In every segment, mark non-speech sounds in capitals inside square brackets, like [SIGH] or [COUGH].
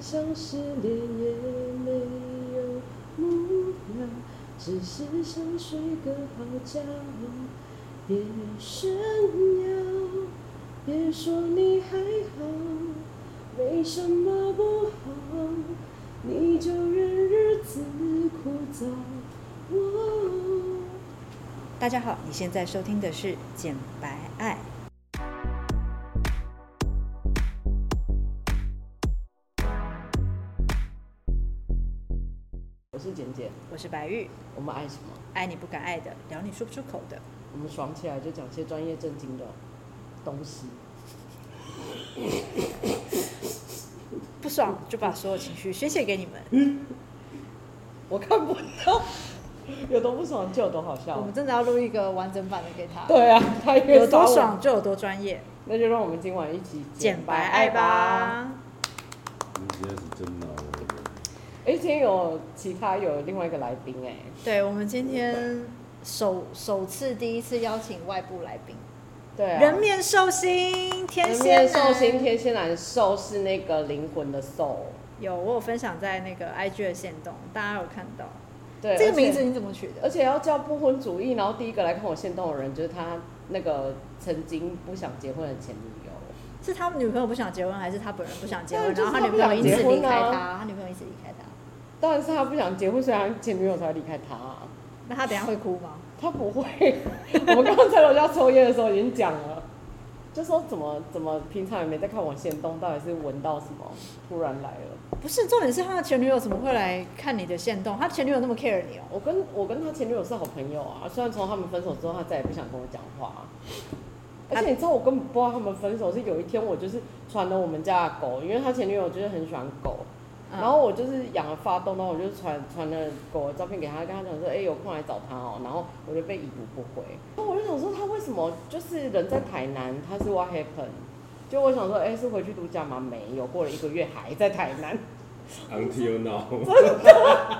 像失恋也没有目标，只是想睡个好觉。别炫耀，别说你还好，没什么不好，你就任日子枯燥。大家好，你现在收听的是《简白是白玉。我们爱什么？爱你不敢爱的，聊你说不出口的。我们爽起来就讲些专业正经的东西，不爽就把所有情绪宣泄给你们。我看不到，有多不爽就有多好笑。我们真的要录一个完整版的给他。对啊，他有多爽就有多专业。那就让我们今晚一起简白爱吧。天有其他有另外一个来宾哎。对，我们今天。首首次第一次邀请外部来宾，对、啊，人面兽心天蝎兽心天蝎男，兽是那个灵魂的兽。有，我有分享在那个 IG 的线动，大家有看到。对，这个名字你怎么取的？而且要叫不婚主义，然后第一个来看我线动的人，就是他那个曾经不想结婚的前女友。是他女朋友不想结婚，还是他本人不想结婚？然后他女朋友因此离开他，他女朋友因此离开他。当然是他不想结婚，所以他前女友才离开他。那他等下会哭吗？他不会。[LAUGHS] 我们刚刚在楼下抽烟的时候已经讲了，就说怎么怎么平常也没在看我限动，到底是闻到什么突然来了？不是，重点是他的前女友怎么会来看你的限动？他前女友那么 care 你哦、喔？我跟我跟他前女友是好朋友啊，虽然从他们分手之后，他再也不想跟我讲话。而且你知道，我根本不知道他们分手是有一天我就是传了我们家的狗，因为他前女友就是很喜欢狗。然后我就是养了发动，然后我就传传了狗的照片给他，跟他讲说，哎、欸，有空来找他哦、喔。然后我就被已读不回。然后我就想说，他为什么就是人在台南，他是 what happened？就我想说，哎、欸，是回去度假吗？没有，过了一个月还在台南。[LAUGHS] Until now。[LAUGHS] 真的？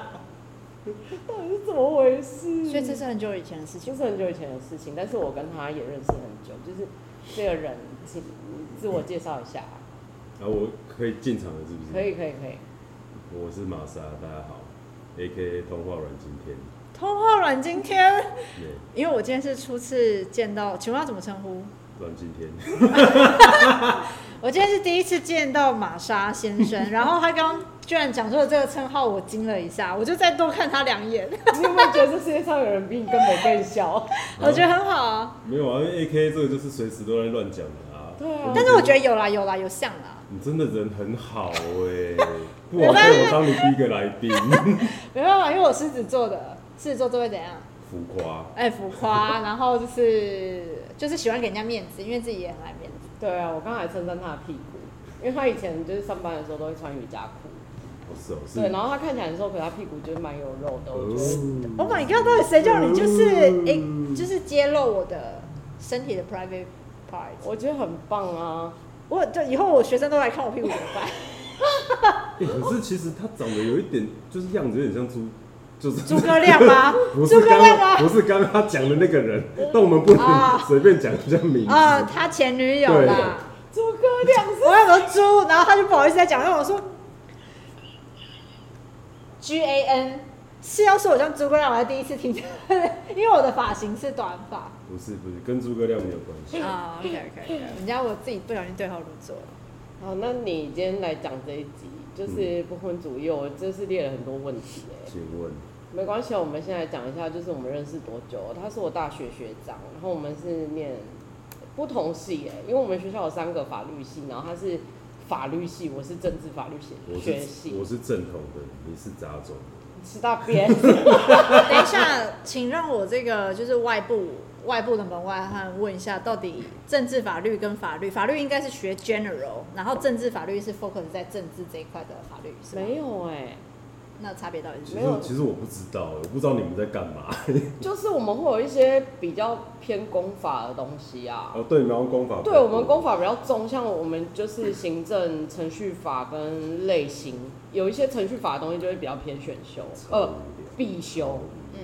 到底是怎么回事？所以这是很久以前的事情。就是很久以前的事情，但是我跟他也认识很久。就是这个人，请自我介绍一下。啊，我可以进场了，是不是？可以，可以，可以。我是玛莎，大家好，A.K.A. 通话软今天。通话软今天。Yeah. 因为我今天是初次见到，请问要怎么称呼？软今天。[LAUGHS] 我今天是第一次见到玛莎先生，[LAUGHS] 然后他刚刚居然讲出了这个称号，我惊了一下，我就再多看他两眼。[LAUGHS] 你有没有觉得这世界上有人比你更美更小？我觉得很好啊。没有啊，因为 A.K.A. 这个就是随时都在乱讲的啊。对啊。但是我觉得有啦有啦有像啦。你真的人很好哎、欸，不枉费我当你第一个来宾。[LAUGHS] 没办法，因为我狮子座的，狮子座都会怎样？浮夸。哎、欸，浮夸，[LAUGHS] 然后就是就是喜欢给人家面子，因为自己也很爱面子。对啊，我刚才称赞他的屁股，因为他以前就是上班的时候都会穿瑜伽裤。哦，是哦，是。对，然后他看起来的时候，可是他屁股就是蛮有肉的。我觉得。Oh my god！到底谁叫你就是哎、嗯欸，就是揭露我的身体的 private part？我觉得很棒啊。我就以后我学生都来看我屁股怎么办？欸、[LAUGHS] 可是其实他长得有一点，就是样子有点像猪，就是诸葛亮吗？[LAUGHS] 不是刚刚不是刚刚他讲的那个人，但我们不能随便讲人家名字啊。他前女友啦，诸葛亮是，我有个猪，然后他就不好意思再讲，然后我说 G A N。是要说我像诸葛亮，我还第一次听，[LAUGHS] 因为我的发型是短发。不是不是，跟诸葛亮没有关系。啊、oh,，OK OK，人家我自己不小心对号入座了。好，那你今天来讲这一集，就是不婚主义，我这是列了很多问题哎。请问？没关系，我们现在讲一下，就是我们认识多久？他是我大学学长，然后我们是念不同系哎，因为我们学校有三个法律系，然后他是法律系，我是政治法律系学系。我是正统的，你是杂种。吃到边。等一下，请让我这个就是外部外部的门外汉问一下，到底政治法律跟法律，法律应该是学 general，然后政治法律是 focus 在政治这一块的法律，是吗？没有哎、欸。那差别到底是没有？其实我不知道，我不知道你们在干嘛。[LAUGHS] 就是我们会有一些比较偏公法的东西啊。哦，对，然后公法。对，我们公法比较重，像我们就是行政程序法跟类型，有一些程序法的东西就会比较偏选修，呃，必修。嗯，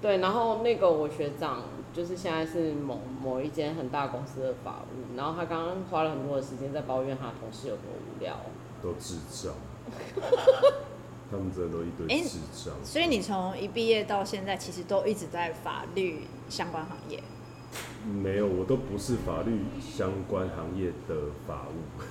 对。然后那个我学长就是现在是某某一间很大公司的法务，然后他刚刚花了很多的时间在抱怨他同事有多无聊。都智障。[LAUGHS] 他们真的都一堆智障。所以你从一毕业到现在，其实都一直在法律相关行业。没有，我都不是法律相关行业的法务。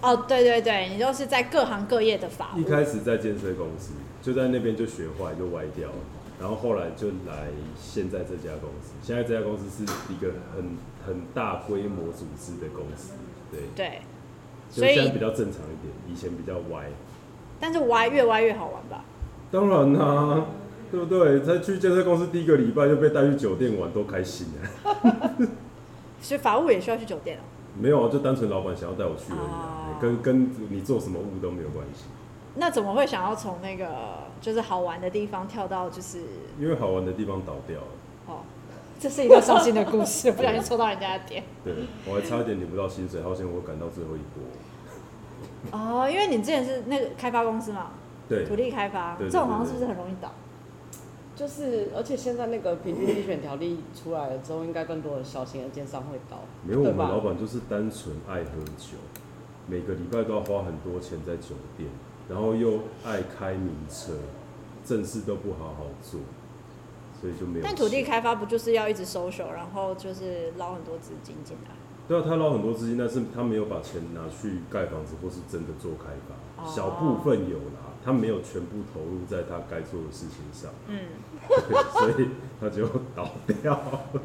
哦，对对对，你都是在各行各业的法务。一开始在建设公司，就在那边就学坏，就歪掉了。然后后来就来现在这家公司。现在这家公司是一个很很大规模组织的公司，对。对。所以现在比较正常一点，以前比较歪。但是歪越歪越好玩吧？当然啦、啊，对不对？在去建设公司第一个礼拜就被带去酒店玩，多开心啊！[LAUGHS] 所以法务也需要去酒店哦？没有啊，就单纯老板想要带我去而已、啊，oh. 跟跟你做什么务都没有关系。那怎么会想要从那个就是好玩的地方跳到就是？因为好玩的地方倒掉了。哦、oh.，这是一个伤心的故事，[LAUGHS] 不小心戳到人家的点。对，我还差一点领不到薪水，好险我赶到最后一波。哦、oh,，因为你之前是那个开发公司嘛，对，土地开发，这种好像是不是很容易倒？就是，而且现在那个平均地权条例出来了之后，应该更多的小型的建商会倒。没有，我们老板就是单纯爱喝酒，每个礼拜都要花很多钱在酒店，然后又爱开名车，正事都不好好做，所以就没有。但土地开发不就是要一直收手，然后就是捞很多资金进来？对啊，他捞很多资金，但是他没有把钱拿去盖房子或是真的做开发，小部分有拿，他没有全部投入在他该做的事情上。嗯，[LAUGHS] 所以他就倒掉。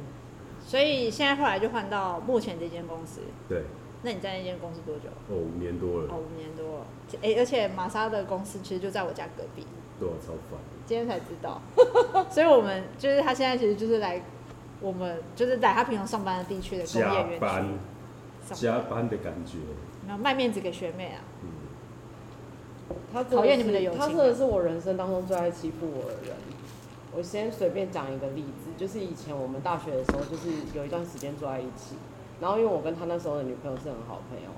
[LAUGHS] 所以现在后来就换到目前这间公司。对。那你在那间公司多久？哦，五年多了。哦，五年多了。哎、欸，而且玛莎的公司其实就在我家隔壁。对啊，超烦。今天才知道。[LAUGHS] 所以我们就是他现在其实就是来。我们就是在他平常上班的地区的工业园区，加班，加班的感觉。然后卖面子给学妹啊。嗯。他讨厌你们的友情。他真的是我人生当中最爱欺负我的人。我先随便讲一个例子，就是以前我们大学的时候，就是有一段时间住在一起，然后因为我跟他那时候的女朋友是很好朋友。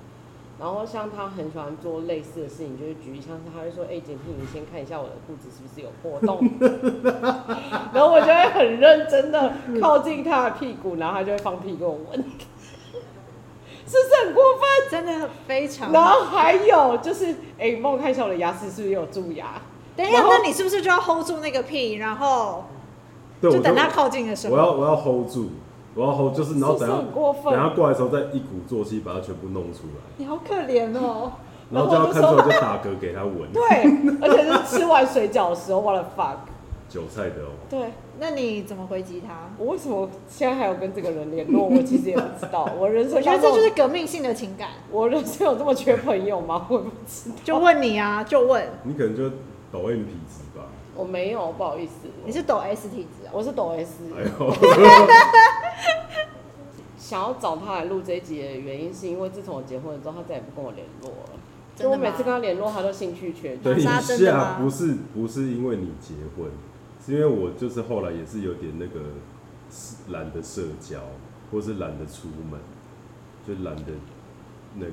然后像他很喜欢做类似的事情，就是举例，像是他会说：“哎、欸，简婷，你先看一下我的裤子是不是有破洞。” [LAUGHS] 然后我就会很认真的靠近他的屁股，然后他就会放屁给我闻，[LAUGHS] 是不是很过分？真的非常。然后还有就是，哎、欸，帮我看一下我的牙齿是不是有蛀牙？等一下，那你是不是就要 hold 住那个屁，然后就等他靠近的时候，我要我要 hold 住。然后就是，然后等他等他过来的时候，再一鼓作气把它全部弄出来。你好可怜哦。[LAUGHS] 然后就要看出来就打嗝给他闻。[LAUGHS] 对，而且是吃完水饺的时候，what the fuck。韭菜的哦。对，那你怎么回击他？我为什么现在还有跟这个人联络？我其实也不知道。[LAUGHS] 我人生，我觉得这就是革命性的情感。我人生有这么缺朋友吗？我不知道。就问你啊，就问。你可能就抖 M 体质吧。我没有，不好意思。你是抖 S 体质啊？我是抖 S。哎呦。[LAUGHS] 想要找他来录这一集的原因，是因为自从我结婚了之后，他再也不跟我联络了。就我每次跟他联络，他都兴趣缺缺。等一下，不是不是因为你结婚，是因为我就是后来也是有点那个懒得社交，或是懒得出门，就懒得那个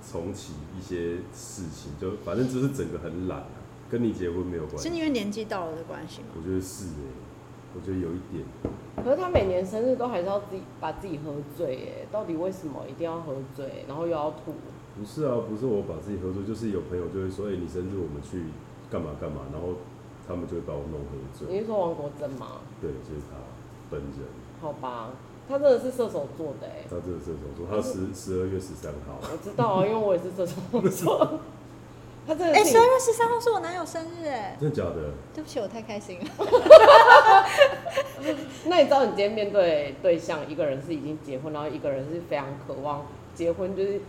重启一些事情，就反正就是整个很懒啊，跟你结婚没有关系。是因为年纪到了的关系吗？我觉得是哎、欸。我觉得有一点，可是他每年生日都还是要自己把自己喝醉，哎，到底为什么一定要喝醉，然后又要吐？不是啊，不是我把自己喝醉，就是有朋友就会说，哎、欸，你生日我们去干嘛干嘛，然后他们就会把我弄喝醉。你是说王国珍吗？对，就是他本人。好吧，他真的是射手座的，哎，他真的是射手座，他十十二月十三号。我知道啊，因为我也是射手座。[LAUGHS] 他真的哎，十二月十三号是我男友生日哎，真的假的？对不起，我太开心了。[LAUGHS] 那你知道你今天面对对象，一个人是已经结婚，然后一个人是非常渴望结婚，就是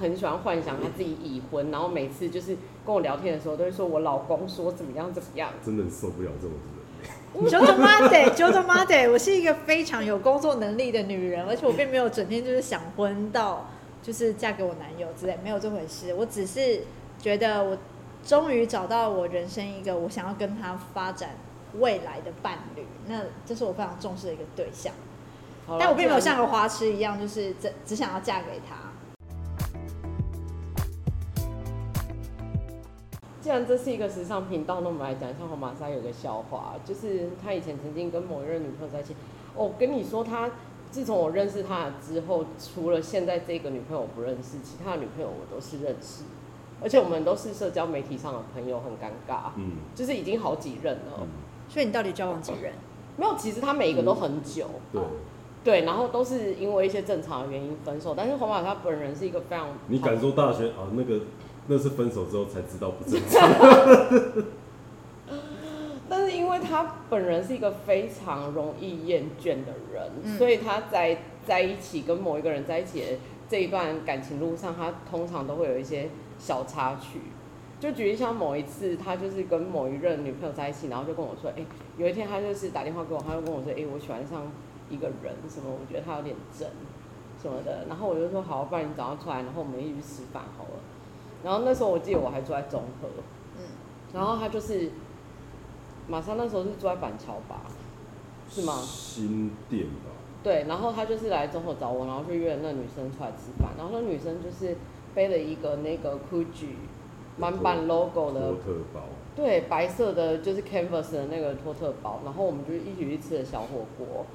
很喜欢幻想他自己已婚，然后每次就是跟我聊天的时候，都会说我老公说怎么样怎么样，真的受不了这种人。就他妈的，就他妈的，我是一个非常有工作能力的女人，而且我并没有整天就是想婚到就是嫁给我男友之类，没有这回事，我只是。觉得我终于找到我人生一个我想要跟他发展未来的伴侣，那这是我非常重视的一个对象。但我并没有像个花痴一样，就是只只想要嫁给他。既然这是一个时尚频道，那我们来讲一下黄马莎有个笑话，就是他以前曾经跟某一任女朋友在一起。哦，跟你说，他自从我认识他之后，除了现在这个女朋友我不认识，其他的女朋友我都是认识。而且我们都是社交媒体上的朋友，很尴尬。嗯，就是已经好几任了。嗯，所以你到底交往几任？[CLEARS THROAT] 没有，其实他每一个都很久。对，对，然后都是因为一些正常的原因分手。但是黄马他本人是一个非常……你敢说大学啊？那个那是分手之后才知道不正 [LAUGHS] 常。[LAUGHS] 但是因为他本人是一个非常容易厌倦的人，嗯所以他在在一起跟某一个人在一起的这一段感情路上，他通常都会有一些小插曲。就举例像某一次，他就是跟某一任女朋友在一起，然后就跟我说：“哎、欸，有一天他就是打电话给我，他就跟我说：‘哎、欸，我喜欢上一个人，什么？我觉得他有点真，什么的。’然后我就说：‘好，不然你早上出来，然后我们一起去吃饭好了。’然后那时候我记得我还住在中和，嗯，然后他就是马上那时候是住在板桥吧，是吗？新店吧。对，然后他就是来中和找我，然后就约了那女生出来吃饭，然后那女生就是背了一个那个 Gucci。满版 logo 的托特包，对，白色的就是 canvas 的那个托特包，然后我们就一起去吃了小火锅。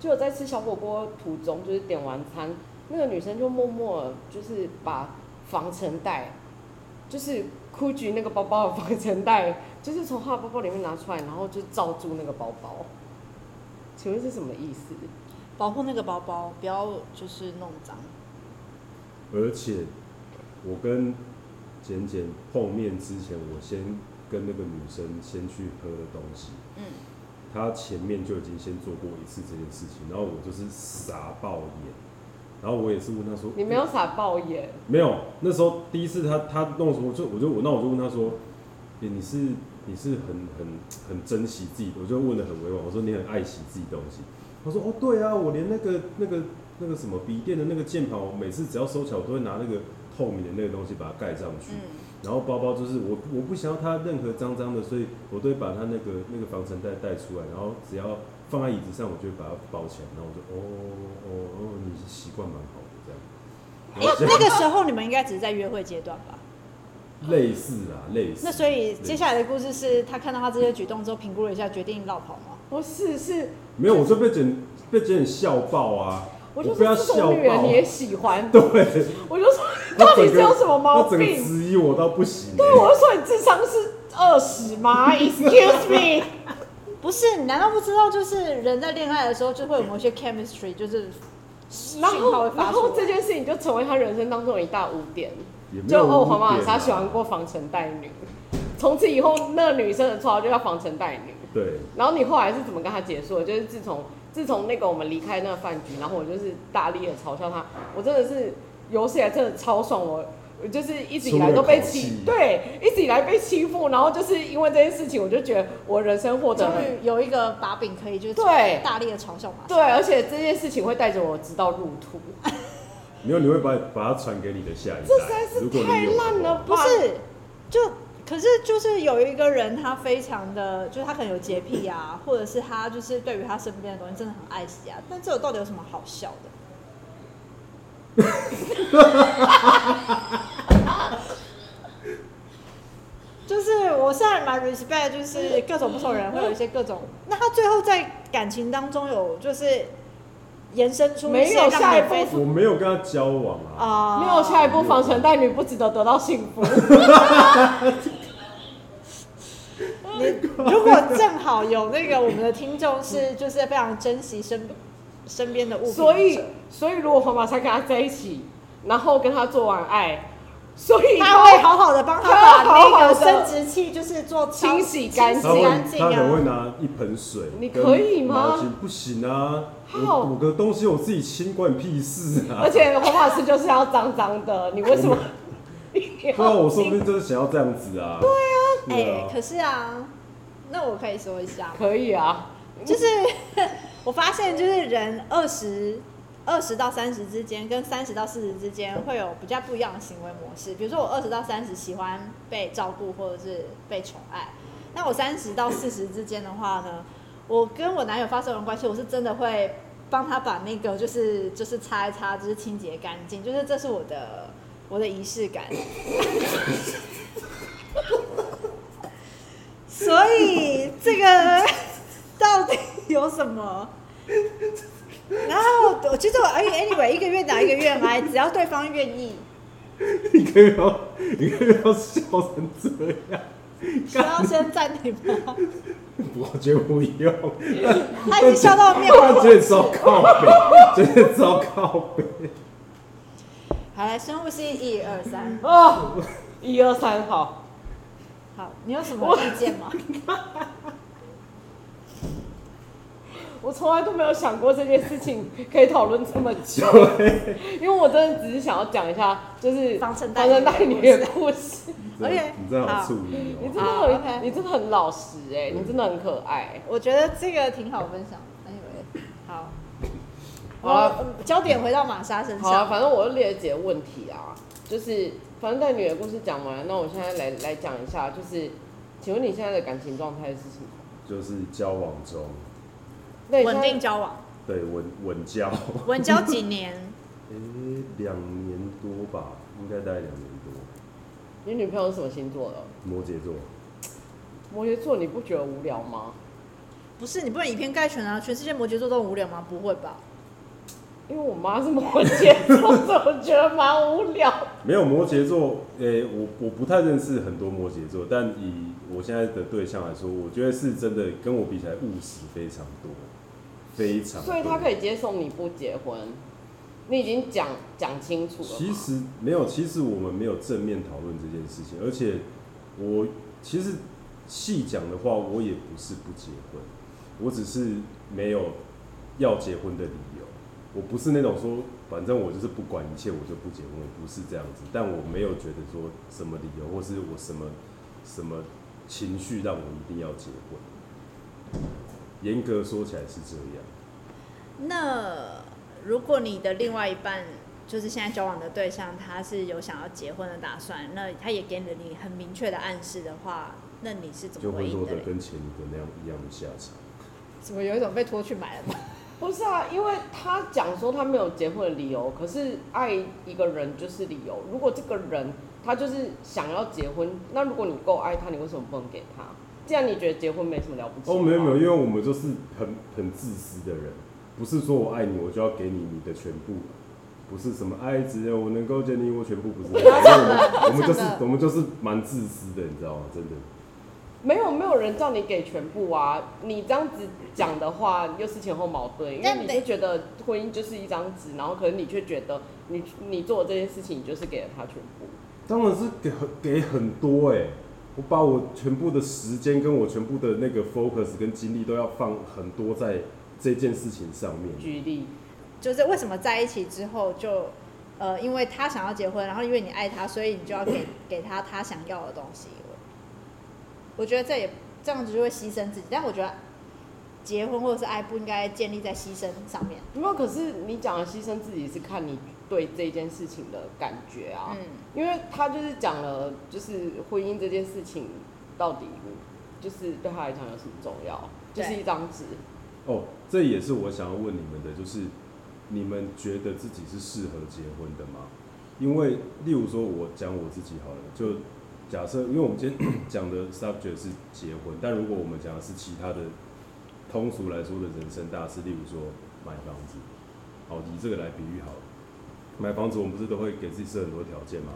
就在吃小火锅途中，就是点完餐，那个女生就默默就是把防尘袋，就是 Gucci 那个包包的防尘袋，就是从她的包包里面拿出来，然后就罩住那个包包。请问是什么意思？保护那个包包，不要就是弄脏。而且我跟。简简碰面之前，我先跟那个女生先去喝了东西。嗯，她前面就已经先做过一次这件事情，然后我就是傻爆眼，然后我也是问她说：“你没有傻爆眼？”没有，那时候第一次她她弄什么，我就我就我那我就问她说：“欸、你是你是很很很珍惜自己？”我就问的很委婉，我说：“你很爱惜自己东西？”她说：“哦，对啊，我连那个那个那个什么笔电的那个键盘，我每次只要收起来，我都会拿那个。”透明的那个东西把它盖上去，嗯、然后包包就是我我不想要它任何脏脏的，所以我都会把它那个那个防尘袋带出来，然后只要放在椅子上，我就会把它包起来，然后我就哦哦哦，你是习惯蛮好的这样。欸、那个时候你们应该只是在约会阶段吧？类似啊，类似。那所以接下来的故事是他看到他这些举动之后，评估了一下，决定绕跑吗？不是，是没有，我就被整被简简笑爆啊！我就说这种女人你也喜欢？[LAUGHS] 对，我就说。到底是有什么毛病？他质疑我到不行。对，我就说你智商是二十吗？[LAUGHS] Excuse me，[LAUGHS] 不是，你难道不知道？就是人在恋爱的时候就会有某些 chemistry，就是然后然后这件事情就成为他人生当中的一大污点。就哦，黄马他喜欢过防尘袋女，从此以后那个女生的绰号就叫防尘袋女。对。然后你后来是怎么跟他结束的？就是自从自从那个我们离开那个饭局，然后我就是大力的嘲笑他，我真的是。有史以来真的超爽，我我就是一直以来都被欺，对，一直以来被欺负，然后就是因为这件事情，我就觉得我人生获得有一个把柄可以就是对大力的嘲笑嘛，对，而且这件事情会带着我直到入土。[LAUGHS] 没有，你会把把它传给你的下一代，这实在是太烂了吧？不是，就可是就是有一个人，他非常的，就是他可能有洁癖啊，或者是他就是对于他身边的东西真的很爱惜啊，但这个到底有什么好笑的？[LAUGHS] 就是我现在蛮 respect，就是各种不同人会有一些各种。那他最后在感情当中有就是延伸出没有下一步？我没有跟他交往啊，没有下一步。防尘袋女不值得得到幸福。[LAUGHS] 你 [LAUGHS] 如果正好有那个我们的听众是就是非常珍惜身边。身边的物品，所以所以如果黄马才跟他在一起，然后跟他做完爱，所以他会好好的帮他把那个生殖器就是做清洗干净，干净啊。他可能会拿一盆水，你可以吗？不行啊，我我的东西我自己清，关你屁事啊！而且黄马师就是要脏脏的，你为什么？[LAUGHS] 对啊，我说不定就是想要这样子啊。对啊，哎、欸，可是啊，那我可以说一下，可以啊，就是。[LAUGHS] 我发现，就是人二十二十到三十之间，跟三十到四十之间会有比较不一样的行为模式。比如说，我二十到三十喜欢被照顾或者是被宠爱，那我三十到四十之间的话呢，我跟我男友发生完关系，我是真的会帮他把那个就是就是擦一擦，就是清洁干净，就是这是我的我的仪式感。[LAUGHS] 所以这个 [LAUGHS] 到底？有什么？然后我其实我哎，anyway，一个月打一个愿挨，只要对方愿意，你可以不要，你可以要笑成这样。需要先暂停吗？我觉得不用。他已经笑到面红。觉得糟靠北，觉得糟靠北。好，来深呼吸，一二三。哦，一二三，好。好，你有什么意见吗？[LAUGHS] 我从来都没有想过这件事情可以讨论这么久，[LAUGHS] 因为我真的只是想要讲一下，就是防尘袋里面的故事。而且你真的好注意哦，你真的很，你真的很老实哎，你真的很可爱。我觉得这个挺好分享。Anyway，好，了，焦点回到玛莎身上。好，反正我又列了几个问题啊，就是反正带女的故事讲完了，那我现在来来讲一下，就是请问你现在的感情状态是什么？就是交往中。稳定交往，对，稳稳交，稳交几年？[LAUGHS] 诶、欸，两年多吧，应该大概两年多。你女朋友是什么星座的？摩羯座。摩羯座，你不觉得无聊吗？不是，你不能以偏概全啊！全世界摩羯座都很无聊吗？不会吧？因为我妈是摩羯座，所以我觉得蛮无聊。没有摩羯座，诶、欸，我我不太认识很多摩羯座，但以我现在的对象来说，我觉得是真的跟我比起来务实非常多。非常，所以他可以接受你不结婚，你已经讲讲清楚了。其实没有，其实我们没有正面讨论这件事情，而且我其实细讲的话，我也不是不结婚，我只是没有要结婚的理由。我不是那种说，反正我就是不管一切，我就不结婚，我不是这样子。但我没有觉得说什么理由，或是我什么什么情绪让我一定要结婚。严格说起来是这样。那如果你的另外一半就是现在交往的对象，他是有想要结婚的打算，那他也给了你很明确的暗示的话，那你是怎么回应的？就会落得跟前一个那样一样的下场。怎么有一种被拖去买了吗？[LAUGHS] 不是啊，因为他讲说他没有结婚的理由，可是爱一个人就是理由。如果这个人他就是想要结婚，那如果你够爱他，你为什么不能给他？既然你觉得结婚没什么了不起，哦，没有没有，因为我们就是很很自私的人，不是说我爱你，我就要给你你的全部，不是什么爱只有我能够给你我全部，不是 [LAUGHS] 我们，我们就是我们就是蛮自私的，你知道吗？真的，没有没有人叫你给全部啊，你这样子讲的话又是前后矛盾，因为你就觉得婚姻就是一张纸，然后可是你却觉得你你做这件事情，你就是给了他全部，当然是给很给很多哎、欸。我把我全部的时间跟我全部的那个 focus 跟精力都要放很多在这件事情上面。举例，就是为什么在一起之后就，呃，因为他想要结婚，然后因为你爱他，所以你就要给给他他想要的东西。我觉得这也这样子就会牺牲自己，但我觉得结婚或者是爱不应该建立在牺牲上面。没有，可是你讲的牺牲自己是看你。对这件事情的感觉啊，嗯，因为他就是讲了，就是婚姻这件事情到底就是对他来讲有什么重要？就是一张纸。哦，这也是我想要问你们的，就是你们觉得自己是适合结婚的吗？因为例如说，我讲我自己好了，就假设，因为我们今天 [COUGHS] 讲的 subject 是结婚，但如果我们讲的是其他的通俗来说的人生大事，例如说买房子，好，以这个来比喻好了。买房子，我们不是都会给自己设很多条件吗？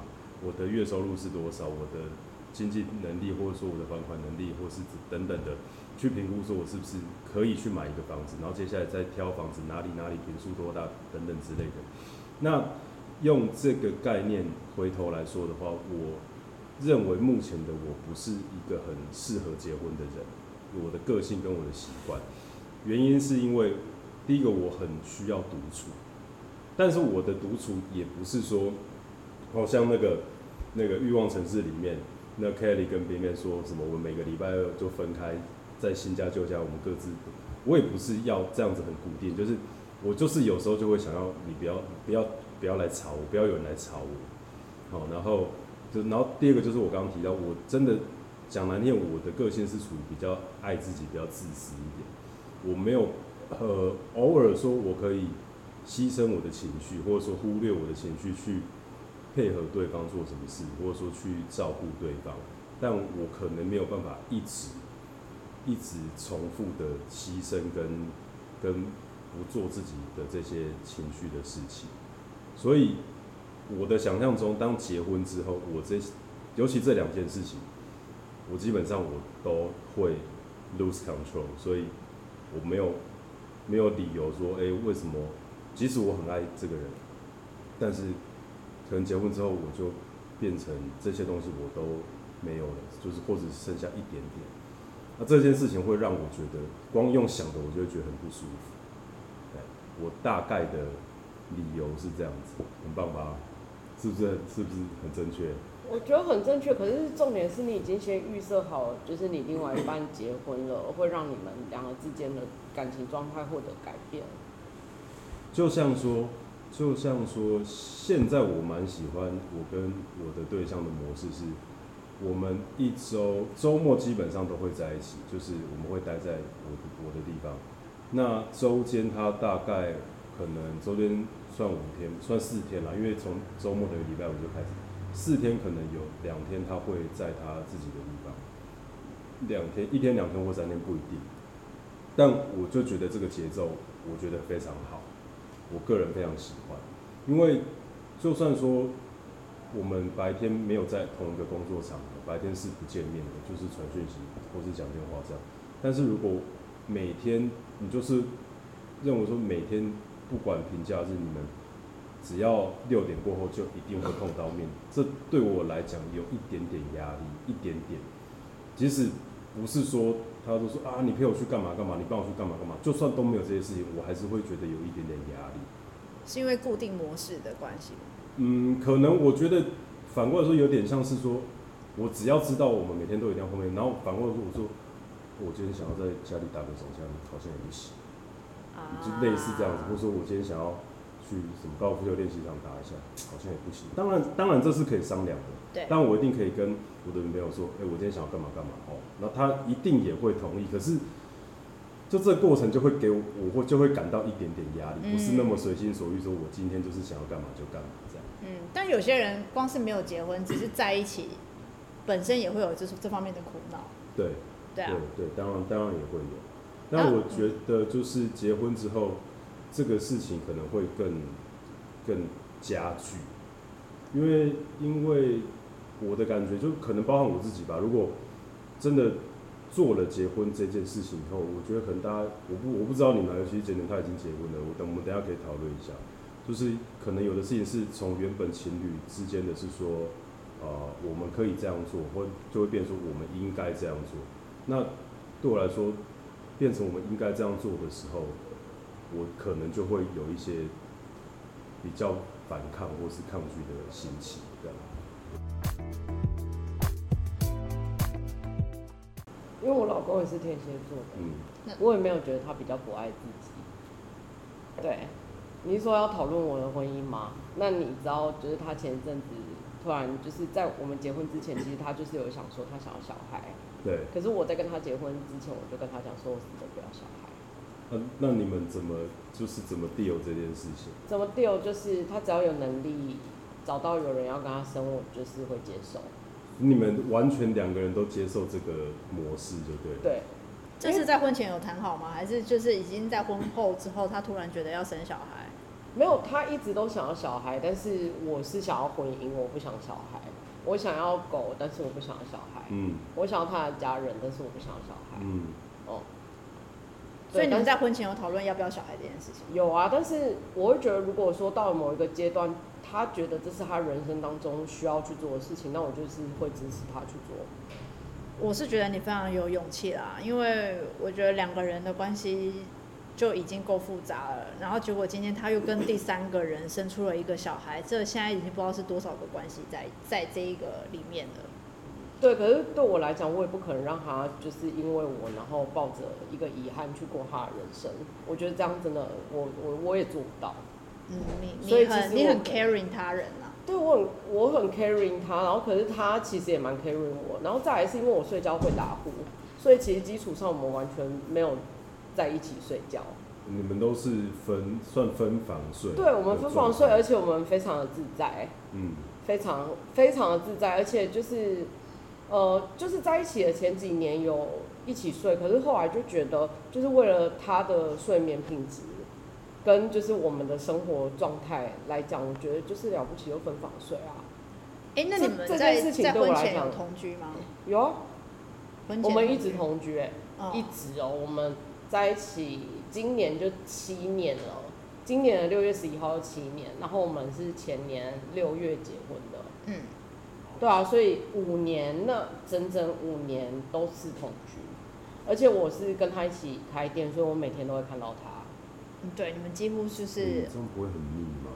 我的月收入是多少？我的经济能力，或者说我的还款能力，或是等等的，去评估说我是不是可以去买一个房子，然后接下来再挑房子哪里哪里坪数多大等等之类的。那用这个概念回头来说的话，我认为目前的我不是一个很适合结婚的人。我的个性跟我的习惯，原因是因为第一个我很需要独处。但是我的独处也不是说，好像那个那个欲望城市里面，那 Kelly 跟边边说什么，我们每个礼拜二就分开，在新家旧家，我们各自。我也不是要这样子很固定，就是我就是有时候就会想要你不要不要不要来吵我，不要有人来吵我。好，然后就然后第二个就是我刚刚提到，我真的讲难听，我的个性是属于比较爱自己、比较自私一点。我没有呃偶尔说我可以。牺牲我的情绪，或者说忽略我的情绪去配合对方做什么事，或者说去照顾对方，但我可能没有办法一直一直重复的牺牲跟跟不做自己的这些情绪的事情，所以我的想象中，当结婚之后，我这尤其这两件事情，我基本上我都会 lose control，所以我没有没有理由说，哎、为什么？即使我很爱这个人，但是可能结婚之后，我就变成这些东西我都没有了，就是或者剩下一点点。那这件事情会让我觉得，光用想的，我就会觉得很不舒服。对，我大概的理由是这样子，很棒吧？是不是？是不是很正确？我觉得很正确，可是重点是你已经先预设好，就是你另外一半结婚了，[LAUGHS] 会让你们两个之间的感情状态获得改变。就像说，就像说，现在我蛮喜欢我跟我的对象的模式是，我们一周周末基本上都会在一起，就是我们会待在我的我的地方。那周间他大概可能周间算五天，算四天啦，因为从周末的礼拜五就开始。四天可能有两天他会在他自己的地方，两天一天两天或三天不一定，但我就觉得这个节奏我觉得非常好，我个人非常喜欢，因为就算说我们白天没有在同一个工作场合，白天是不见面的，就是传讯息或是讲电话这样，但是如果每天你就是认为说每天不管评价是你们。只要六点过后就一定会碰到面，这对我来讲有一点点压力，一点点。即使不是说他都说啊，你陪我去干嘛干嘛，你帮我去干嘛干嘛，就算都没有这些事情，我还是会觉得有一点点压力。是因为固定模式的关系吗？嗯，可能我觉得反过来说有点像是说，我只要知道我们每天都一定要碰面，然后反过来说我说我今天想要在家里打个手枪，好像也不行，就类似这样子，或者说我今天想要。去什么高尔夫球练习场打一下，好像也不行。当然，当然这是可以商量的。对。但我一定可以跟我的女朋友说，哎、欸，我今天想要干嘛干嘛哦。那她一定也会同意。可是，就这个过程就会给我，我会就会感到一点点压力，嗯、不是那么随心所欲，说我今天就是想要干嘛就干嘛这样。嗯，但有些人光是没有结婚，只是在一起，本身也会有就是这方面的苦恼。对。对啊。对对，当然当然也会有。那我觉得就是结婚之后。这个事情可能会更更加剧，因为因为我的感觉就可能包含我自己吧。如果真的做了结婚这件事情以后，我觉得可能大家我不我不知道你们，尤其是简简他已经结婚了，我等我们等下可以讨论一下。就是可能有的事情是从原本情侣之间的是说，呃，我们可以这样做，或就会变成说我们应该这样做。那对我来说，变成我们应该这样做的时候。我可能就会有一些比较反抗或是抗拒的心情，这样。因为我老公也是天蝎座的，嗯，我也没有觉得他比较不爱自己。对，你是说要讨论我的婚姻吗？那你知道，就是他前一阵子突然就是在我们结婚之前，其实他就是有想说他想要小孩。对。可是我在跟他结婚之前，我就跟他讲说，我死都不要小孩。那、啊、那你们怎么就是怎么 deal 这件事情？怎么 deal 就是他只要有能力找到有人要跟他生，我就是会接受。你们完全两个人都接受这个模式，就对。对。这是在婚前有谈好吗？还是就是已经在婚后之后，他突然觉得要生小孩？没有，他一直都想要小孩，但是我是想要婚姻，我不想小孩。我想要狗，但是我不想要小孩。嗯。我想要他的家人，但是我不想要小孩。嗯。哦。所以你们在婚前有讨论要不要小孩这件事情？有啊，但是我会觉得，如果说到了某一个阶段，他觉得这是他人生当中需要去做的事情，那我就是会支持他去做。我是觉得你非常有勇气啦，因为我觉得两个人的关系就已经够复杂了，然后结果今天他又跟第三个人生出了一个小孩，这现在已经不知道是多少个关系在在这一个里面了。对，可是对我来讲，我也不可能让他就是因为我，然后抱着一个遗憾去过他的人生。我觉得这样真的，我我我也做不到。嗯，你你很你很 caring 他人啊？对，我很我很 caring 他，然后可是他其实也蛮 caring 我。然后再来是因为我睡觉会打呼，所以其实基础上我们完全没有在一起睡觉。你们都是分算分房睡？对，我们分房睡，而且我们非常的自在。嗯，非常非常的自在，而且就是。呃，就是在一起的前几年有一起睡，可是后来就觉得，就是为了他的睡眠品质，跟就是我们的生活状态来讲，我觉得就是了不起就分房睡啊。哎、欸，那你们这在件事情对我来讲前有同居吗？有啊，我们一直同居、欸，哎、哦一直哦、喔，我们在一起今年就七年了，今年的六月十一号就七年，然后我们是前年六月结婚的。嗯，对啊，所以五年那整整五年都是同居，而且我是跟他一起开店，所以我每天都会看到他。嗯对，你们几乎就是、嗯、这样不会很腻吗？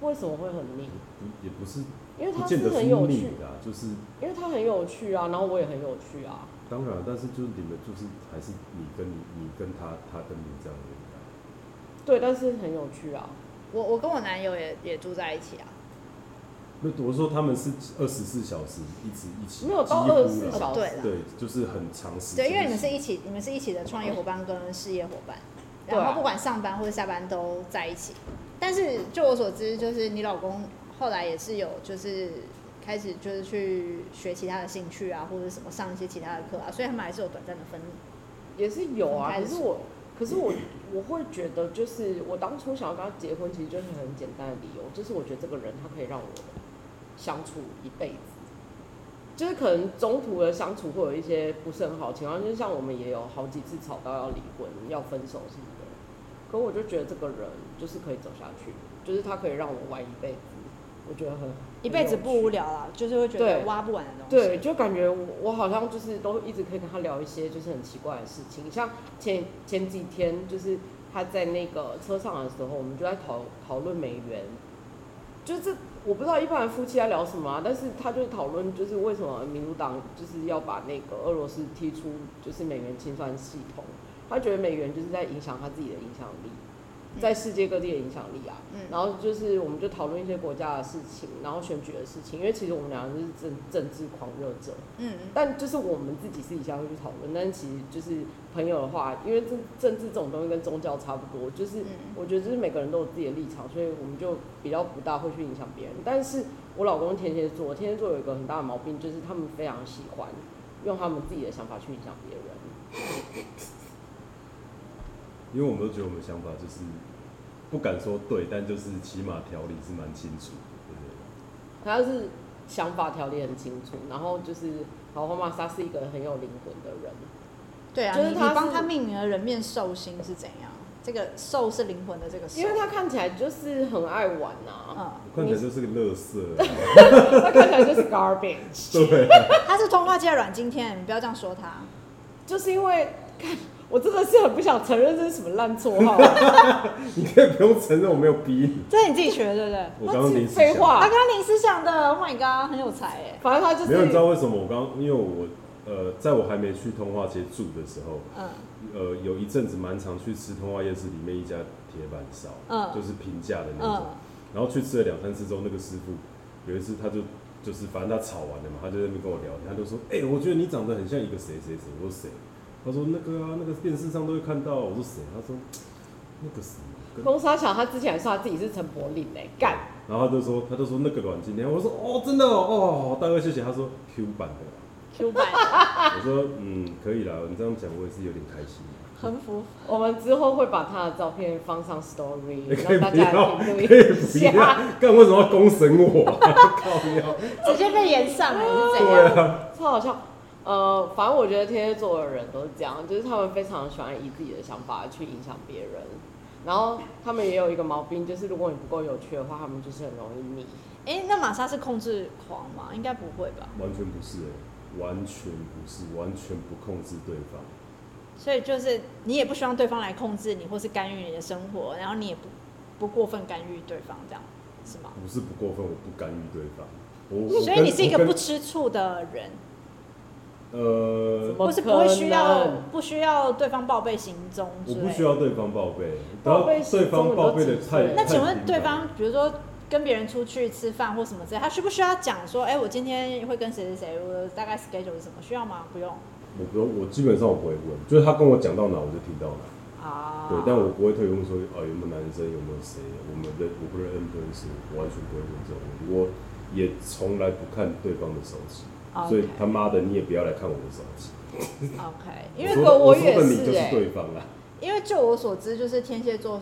为什么会很腻？不也不是，因为他是很有趣腻的、啊，就是因为他很有趣啊，然后我也很有趣啊。当然，但是就是你们就是还是你跟你你跟他，他跟你这样的、啊。对，但是很有趣啊。我我跟我男友也也住在一起啊。那我说他们是二十四小时一直一起，没有到二十四小时，对对，就是很长时间。对，因为你们是一起，你们是一起的创业伙伴跟事业伙伴，然后不管上班或者下班都在一起。但是就我所知，就是你老公后来也是有，就是开始就是去学其他的兴趣啊，或者什么上一些其他的课啊，所以他们还是有短暂的分。也是有啊，可是我，可是我，我会觉得，就是我当初想要跟他结婚，其实就是很简单的理由，就是我觉得这个人他可以让我相处一辈子。就是可能中途的相处会有一些不是很好的情况，就是像我们也有好几次吵到要离婚、要分手什么的。可我就觉得这个人就是可以走下去，就是他可以让我玩一辈子，我觉得很一辈子不无聊啦，就是会觉得挖不完的东西。对，就感觉我我好像就是都一直可以跟他聊一些就是很奇怪的事情，像前前几天就是他在那个车上的时候，我们就在讨讨论美元，就是我不知道一般的夫妻在聊什么啊，但是他就讨论就是为什么民主党就是要把那个俄罗斯踢出就是美元清算系统。他觉得美元就是在影响他自己的影响力，在世界各地的影响力啊。嗯。然后就是我们就讨论一些国家的事情，然后选举的事情。因为其实我们两个就是政政治狂热者。嗯。但就是我们自己私底下会去讨论，但是其实就是朋友的话，因为政政治这种东西跟宗教差不多，就是我觉得就是每个人都有自己的立场，所以我们就比较不大会去影响别人。但是我老公天蝎座，天蝎座有一个很大的毛病，就是他们非常喜欢用他们自己的想法去影响别人。因为我们都觉得我们的想法就是不敢说对，但就是起码条理是蛮清楚，对不对？他是想法条理很清楚，然后就是好，黄玛莎是一个很有灵魂的人。对啊，就是他你帮他命名的人面兽心是怎样？这个兽是灵魂的这个兽，因为他看起来就是很爱玩呐、啊，嗯，看起来就是个乐色，[LAUGHS] 他看起来就是 garbage，对，他是通话界的阮经天，你不要这样说他，就是因为看。我真的是很不想承认这是什么烂绰号。[LAUGHS] 你可以不用承认，我没有逼你。这是你自己学的，对不对？我刚刚临时废话，他刚刚临时想的。Oh my god，很有才哎。反正他就是。没有，你知道为什么？我刚因为我呃，在我还没去通化街住的时候，嗯，呃，有一阵子蛮常去吃通化夜市里面一家铁板烧，嗯，就是平价的那种。嗯、然后去吃了两三次之后，那个师傅有一次他就就是反正他吵完了嘛，他就在那边跟我聊天，他就说：“哎、欸，我觉得你长得很像一个谁谁谁。”我说谁？他说那个啊，那个电视上都会看到。我说谁？他说那个谁。公沙小他之前还说他自己是陈柏霖嘞，干。然后他就说，他就说那个阮经天。我说哦，真的哦，哦，大哥谢谢。他说 Q 版的。Q 版。我说嗯，可以啦。你这样讲我也是有点开心。很服。我们之后会把他的照片放上 Story，[LAUGHS] 可以不要，可以不要。[LAUGHS] 干为什么要公审我？[LAUGHS] 靠直接被演上了，是怎样？啊，超好笑。呃，反正我觉得天蝎座的人都是这样，就是他们非常喜欢以自己的想法去影响别人，然后他们也有一个毛病，就是如果你不够有趣的话，他们就是很容易腻。哎、欸，那玛莎是控制狂吗？应该不会吧？完全不是、欸，完全不是，完全不控制对方。所以就是你也不希望对方来控制你，或是干预你的生活，然后你也不不过分干预对方，这样是吗？不是不过分，我不干预对方。我所以你是一个不吃醋的人。呃，不是不会需要不需要对方报备行踪，我不需要对方报备，报备对方报备的太。那请问对方，比如说跟别人出去吃饭或什么之类，他需不需要讲说，哎、欸，我今天会跟谁谁谁，我大概 schedule 是什么？需要吗？不用。我不用，我基本上我不会问，就是他跟我讲到哪，我就听到哪。啊。对，但我不会特别问说，哦，有没有男生，有没有谁，我们的我不认识，不认识，我完全不会问这种问题，我也从来不看对方的手机。Okay. 所以他妈的，你也不要来看我的手机。OK，[LAUGHS] 因为我也是、欸、你就是对方啦。因为就我所知，就是天蝎座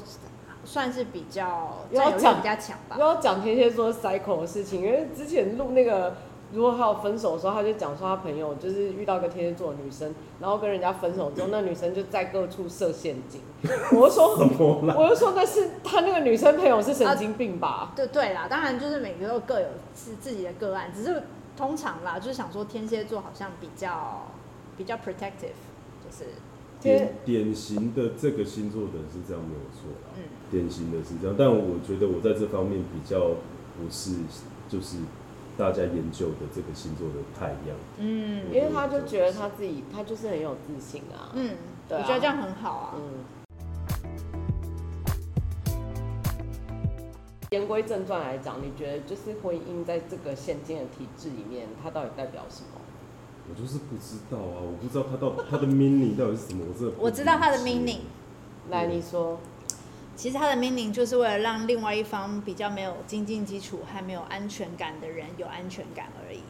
算是比较要占有欲比较强吧。又要讲天蝎座 cycle 的事情，因为之前录那个。如果他有分手的时候，他就讲说他朋友就是遇到个天蝎座的女生，然后跟人家分手之后，那女生就在各处设陷阱。[LAUGHS] 我就说，我就说那是他那个女生朋友是神经病吧？啊、对对啦，当然就是每个都各有自自己的个案，只是通常啦，就是想说天蝎座好像比较比较 protective，就是典典型的这个星座的人是这样没有错啦，嗯，典型的是这样，但我觉得我在这方面比较不是就是。大家研究的这个星座的太阳，嗯，因为他就觉得他自己，他就是很有自信啊，嗯，对啊，我觉得这样很好啊，嗯。言归正传来讲，你觉得就是婚姻在这个现今的体制里面，它到底代表什么？我就是不知道啊，我不知道它到它的 meaning 到底是什么，我我知道它的 meaning，来你说。其实它的 meaning 就是为了让另外一方比较没有经济基础还没有安全感的人有安全感而已。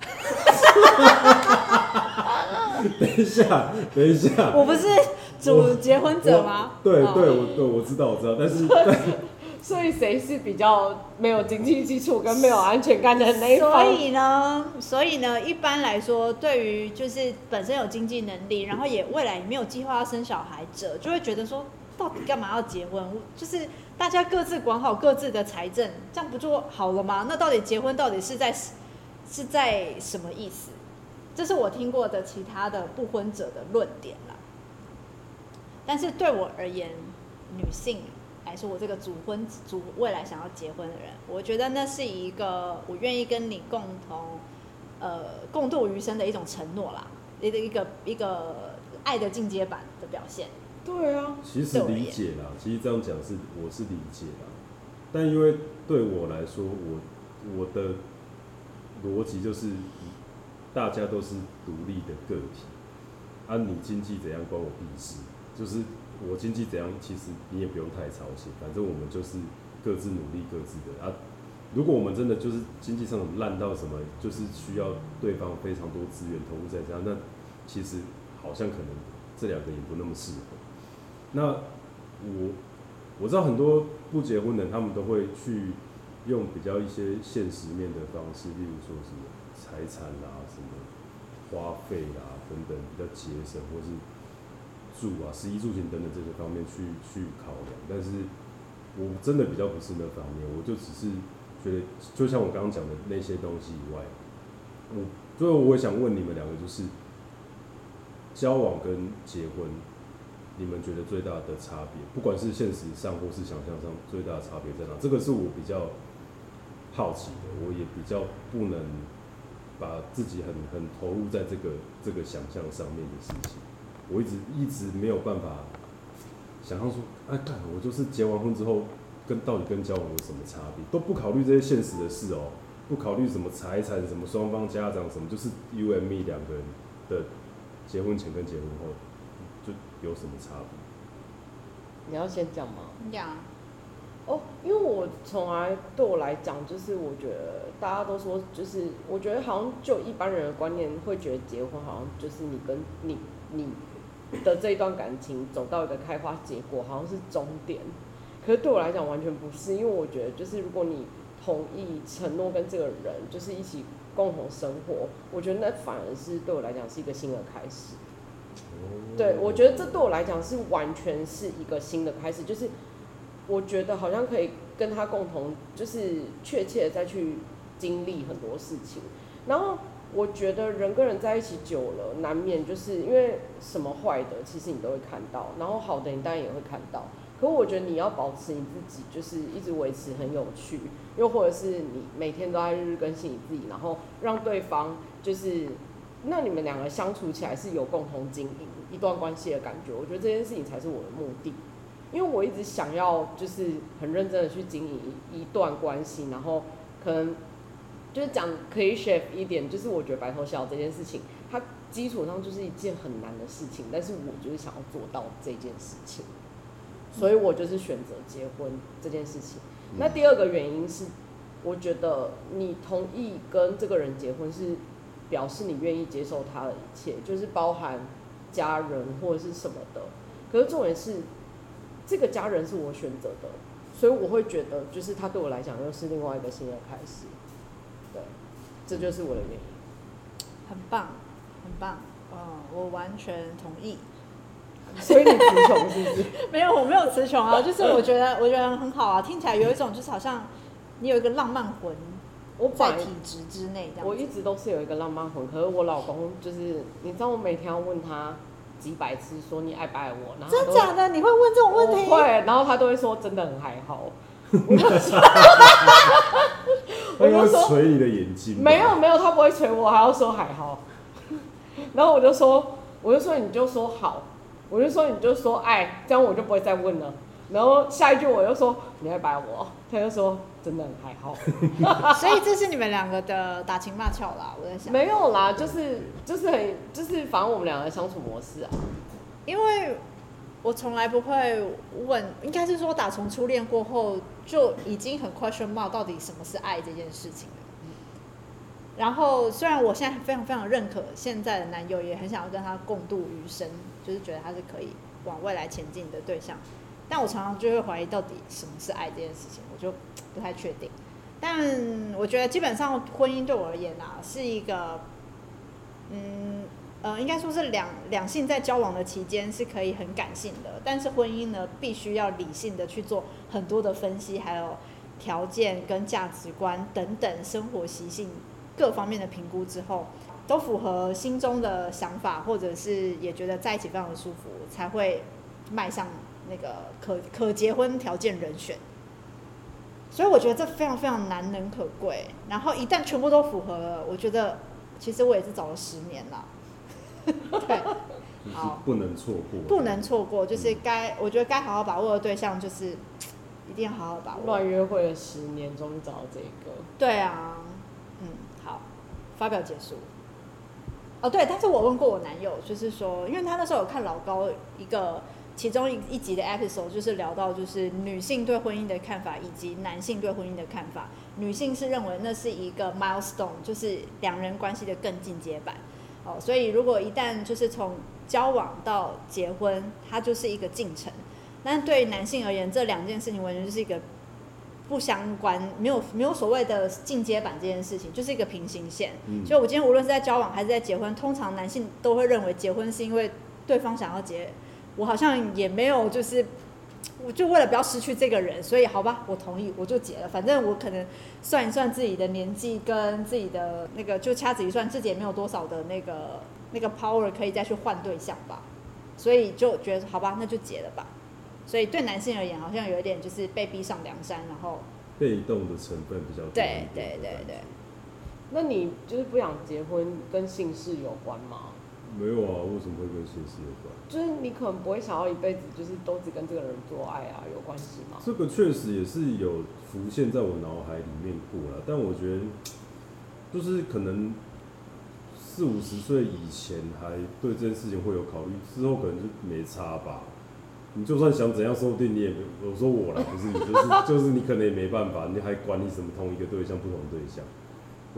[LAUGHS] 等一下，等一下，我不是主结婚者吗？对对，我对我知道我知道，但是 [LAUGHS] 但所以谁是比较没有经济基础跟没有安全感的那一方？所以呢，所以呢，一般来说，对于就是本身有经济能力，然后也未来也没有计划要生小孩者，就会觉得说。到底干嘛要结婚？就是大家各自管好各自的财政，这样不就好了吗？那到底结婚到底是在 [LAUGHS] 是在什么意思？这是我听过的其他的不婚者的论点啦。但是对我而言，女性来说，我这个主婚主未来想要结婚的人，我觉得那是一个我愿意跟你共同呃共度余生的一种承诺啦，一个一个一个爱的进阶版的表现。对啊，其实理解啦，其实这样讲是我是理解啦，但因为对我来说，我我的逻辑就是大家都是独立的个体，啊，你经济怎样关我屁事，就是我经济怎样，其实你也不用太操心，反正我们就是各自努力各自的啊。如果我们真的就是经济上烂到什么，就是需要对方非常多资源投入在这样，那其实好像可能这两个也不那么适合。那我我知道很多不结婚的人，他们都会去用比较一些现实面的方式，例如说什么财产啦、什么花费啦等等，比较节省，或是住啊、食衣住行等等这些方面去去考量。但是我真的比较不是那方面，我就只是觉得，就像我刚刚讲的那些东西以外，我最后我也想问你们两个，就是交往跟结婚。你们觉得最大的差别，不管是现实上或是想象上，最大的差别在哪？这个是我比较好奇的，我也比较不能把自己很很投入在这个这个想象上面的事情。我一直一直没有办法想象说，哎，干，我就是结完婚之后跟到底跟交往有什么差别？都不考虑这些现实的事哦，不考虑什么财产、什么双方家长什么，就是 U M E 两个人的结婚前跟结婚后。有什么差别？你要先讲吗？讲。哦，因为我从来对我来讲，就是我觉得大家都说，就是我觉得好像就一般人的观念会觉得结婚好像就是你跟你你的这一段感情走到一个开花结果，好像是终点。可是对我来讲完全不是，因为我觉得就是如果你同意承诺跟这个人就是一起共同生活，我觉得那反而是对我来讲是一个新的开始。对，我觉得这对我来讲是完全是一个新的开始，就是我觉得好像可以跟他共同，就是确切的再去经历很多事情。然后我觉得人跟人在一起久了，难免就是因为什么坏的，其实你都会看到，然后好的你当然也会看到。可我觉得你要保持你自己，就是一直维持很有趣，又或者是你每天都在日日更新你自己，然后让对方就是。那你们两个相处起来是有共同经营一段关系的感觉，我觉得这件事情才是我的目的，因为我一直想要就是很认真的去经营一段关系，然后可能就是讲可以 share 一点，就是我觉得白头偕老这件事情，它基础上就是一件很难的事情，但是我就是想要做到这件事情，所以我就是选择结婚这件事情。那第二个原因是，我觉得你同意跟这个人结婚是。表示你愿意接受他的一切，就是包含家人或者是什么的。可是重点是，这个家人是我选择的，所以我会觉得，就是他对我来讲又是另外一个新的开始。对，这就是我的原因。很棒，很棒，嗯，我完全同意。[LAUGHS] 所以你词穷是不是？[LAUGHS] 没有，我没有词穷啊，就是我觉得我觉得很好啊，听起来有一种就是好像你有一个浪漫魂，我在体质之内这样。我一直都是有一个浪漫魂，可是我老公就是，你知道我每天要问他几百次说你爱不爱我，然后真假的你会问这种问题？会，然后他都会说真的很还好。我就说，捶你的眼睛。没有没有，他不会捶我，还要说还好。[LAUGHS] 然后我就说，我就说你就说好。我就说，你就说爱，这样我就不会再问了。然后下一句我又说你爱不爱我，他就说真的很还好。[LAUGHS] 所以这是你们两个的打情骂俏啦，我在想。没有啦，就是就是很就是反正我们两个的相处模式啊。因为我从来不会问，应该是说打从初恋过后就已经很 question mark 到底什么是爱这件事情了。然后虽然我现在非常非常认可现在的男友，也很想要跟他共度余生。就是觉得他是可以往未来前进的对象，但我常常就会怀疑到底什么是爱这件事情，我就不太确定。但我觉得基本上婚姻对我而言啊，是一个，嗯呃，应该说是两两性在交往的期间是可以很感性的，但是婚姻呢，必须要理性的去做很多的分析，还有条件跟价值观等等生活习性各方面的评估之后。都符合心中的想法，或者是也觉得在一起非常的舒服，才会迈向那个可可结婚条件人选。所以我觉得这非常非常难能可贵。然后一旦全部都符合了，我觉得其实我也是找了十年了。[LAUGHS] 对，好，不能错过，不能错过，就是该我觉得该好好把握的对象，就是一定要好好把握。乱约会了十年，终于找到这个。对啊，嗯，好，发表结束。哦，对，但是我问过我男友，就是说，因为他那时候有看老高一个其中一一集的 episode，就是聊到就是女性对婚姻的看法，以及男性对婚姻的看法。女性是认为那是一个 milestone，就是两人关系的更进阶版。哦，所以如果一旦就是从交往到结婚，它就是一个进程。但对男性而言，这两件事情完全就是一个。不相关，没有没有所谓的进阶版这件事情，就是一个平行线。嗯、所以，我今天无论是在交往还是在结婚，通常男性都会认为结婚是因为对方想要结。我好像也没有，就是我就为了不要失去这个人，所以好吧，我同意，我就结了。反正我可能算一算自己的年纪跟自己的那个，就掐指一算，自己也没有多少的那个那个 power 可以再去换对象吧。所以就觉得好吧，那就结了吧。所以对男性而言，好像有一点就是被逼上梁山，然后被动的成分比较多。对对对对。那你就是不想结婚，跟姓氏有关吗？没有啊，为什么会跟性事有关？就是你可能不会想要一辈子就是都只跟这个人做爱啊，有关系吗？这个确实也是有浮现在我脑海里面过了，但我觉得就是可能四五十岁以前还对这件事情会有考虑，之后可能就没差吧。你就算想怎样，说不定你也没有。我说我啦，不是你，就是就是你可能也没办法，你还管你什么同一个对象，不同对象。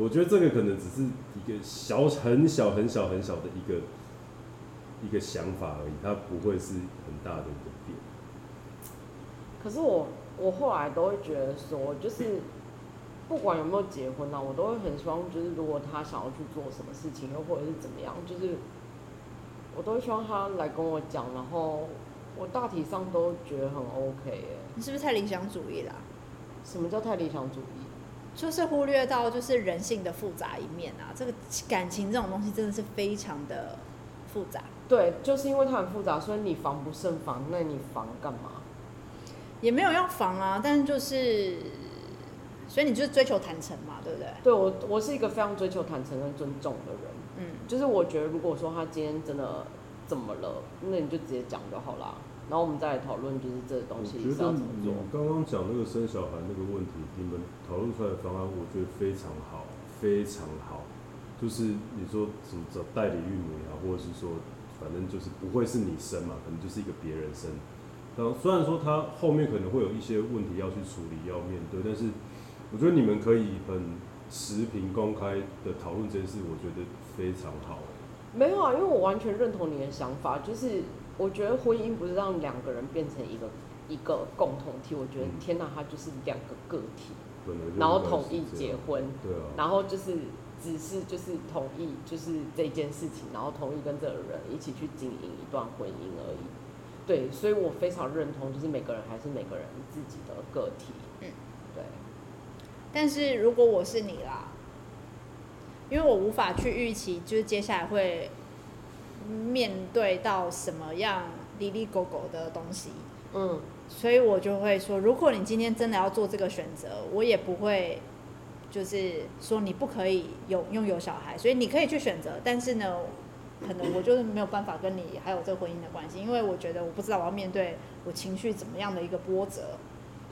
我觉得这个可能只是一个小很小很小很小的一个一个想法而已，它不会是很大的一个点。可是我我后来都会觉得说，就是不管有没有结婚啊，我都会很希望，就是如果他想要去做什么事情，又或者是怎么样，就是我都会希望他来跟我讲，然后。我大体上都觉得很 OK 哎，你是不是太理想主义啦？什么叫太理想主义？就是忽略到就是人性的复杂一面啊！这个感情这种东西真的是非常的复杂。对，就是因为它很复杂，所以你防不胜防。那你防干嘛？也没有要防啊，但是就是，所以你就是追求坦诚嘛，对不对？对，我我是一个非常追求坦诚跟尊重的人。嗯，就是我觉得如果说他今天真的怎么了，那你就直接讲就好啦。然后我们再来讨论，就是这个东西是要怎么做。刚刚讲那个生小孩那个问题，你们讨论出来的方案，我觉得非常好，非常好。就是你说什么找代理孕母也好，或者是说，反正就是不会是你生嘛，可能就是一个别人生。当虽然说他后面可能会有一些问题要去处理、要面对，但是我觉得你们可以很持平、公开的讨论这件事，我觉得非常好。没有啊，因为我完全认同你的想法，就是。我觉得婚姻不是让两个人变成一个一个共同体，我觉得天哪，他就是两个个体，然后同意结婚，对啊，然后就是只是就是同意就是这件事情，然后同意跟这个人一起去经营一段婚姻而已。对，所以我非常认同，就是每个人还是每个人自己的个体。嗯，对。但是如果我是你啦，因为我无法去预期，就是接下来会面对到什么样离离狗狗的东西。嗯，所以我就会说，如果你今天真的要做这个选择，我也不会就是说你不可以有拥有小孩，所以你可以去选择，但是呢。可能我就是没有办法跟你还有这个婚姻的关系，因为我觉得我不知道我要面对我情绪怎么样的一个波折，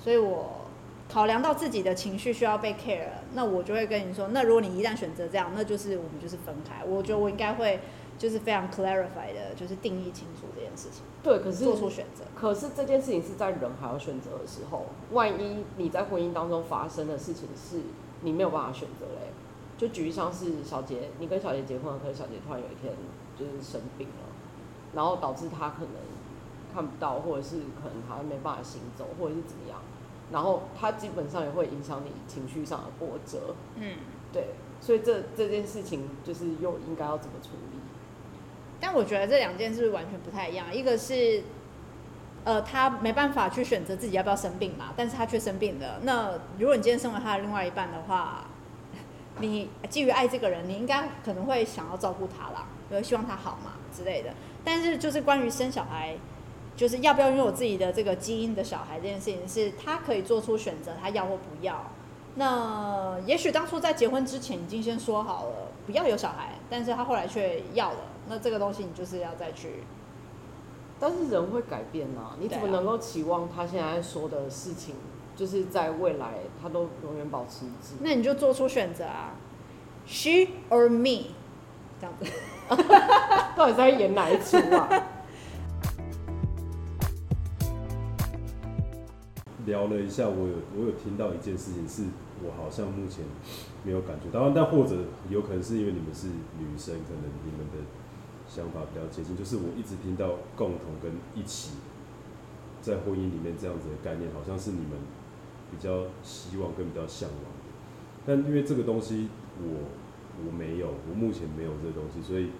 所以我考量到自己的情绪需要被 care，那我就会跟你说，那如果你一旦选择这样，那就是我们就是分开。我觉得我应该会就是非常 clarify 的，就是定义清楚这件事情。对，可是做出选择。可是这件事情是在人还要选择的时候，万一你在婚姻当中发生的事情是你没有办法选择嘞，就举例像是小杰，你跟小杰结婚了，可是小杰突然有一天。就是生病了，然后导致他可能看不到，或者是可能他没办法行走，或者是怎么样，然后他基本上也会影响你情绪上的波折。嗯，对，所以这这件事情就是又应该要怎么处理？但我觉得这两件事完全不太一样，一个是呃他没办法去选择自己要不要生病嘛，但是他却生病了。那如果你今天身为他的另外一半的话，[LAUGHS] 你基于爱这个人，你应该可能会想要照顾他啦。有希望他好嘛之类的，但是就是关于生小孩，就是要不要拥有自己的这个基因的小孩这件事情，是他可以做出选择，他要或不要。那也许当初在结婚之前已经先说好了不要有小孩，但是他后来却要了，那这个东西你就是要再去。但是人会改变呐、啊，你怎么能够期望他现在说的事情，就是在未来他都永远保持一致？那你就做出选择啊，she or me，这样子。[LAUGHS] 到底在演哪一出啊？聊了一下，我有我有听到一件事情，是我好像目前没有感觉到，但或者有可能是因为你们是女生，可能你们的想法比较接近。就是我一直听到共同跟一起在婚姻里面这样子的概念，好像是你们比较希望跟比较向往的。但因为这个东西，我。我没有，我目前没有这个东西，所以